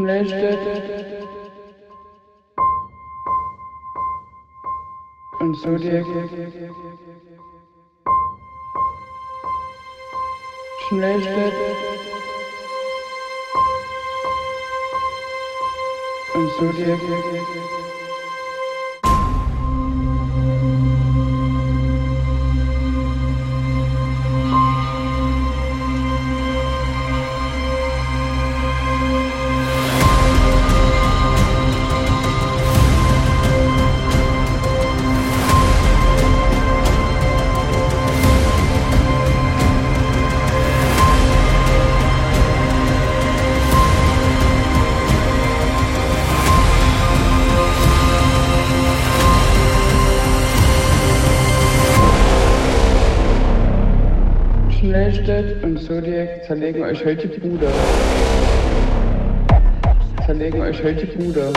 Schnellstädt und Zodiac. Schnellstädt und Zodiac. Schnellstädt und Zodiac zerlegen euch heute die Bude. Zerlegen euch heute die Bude.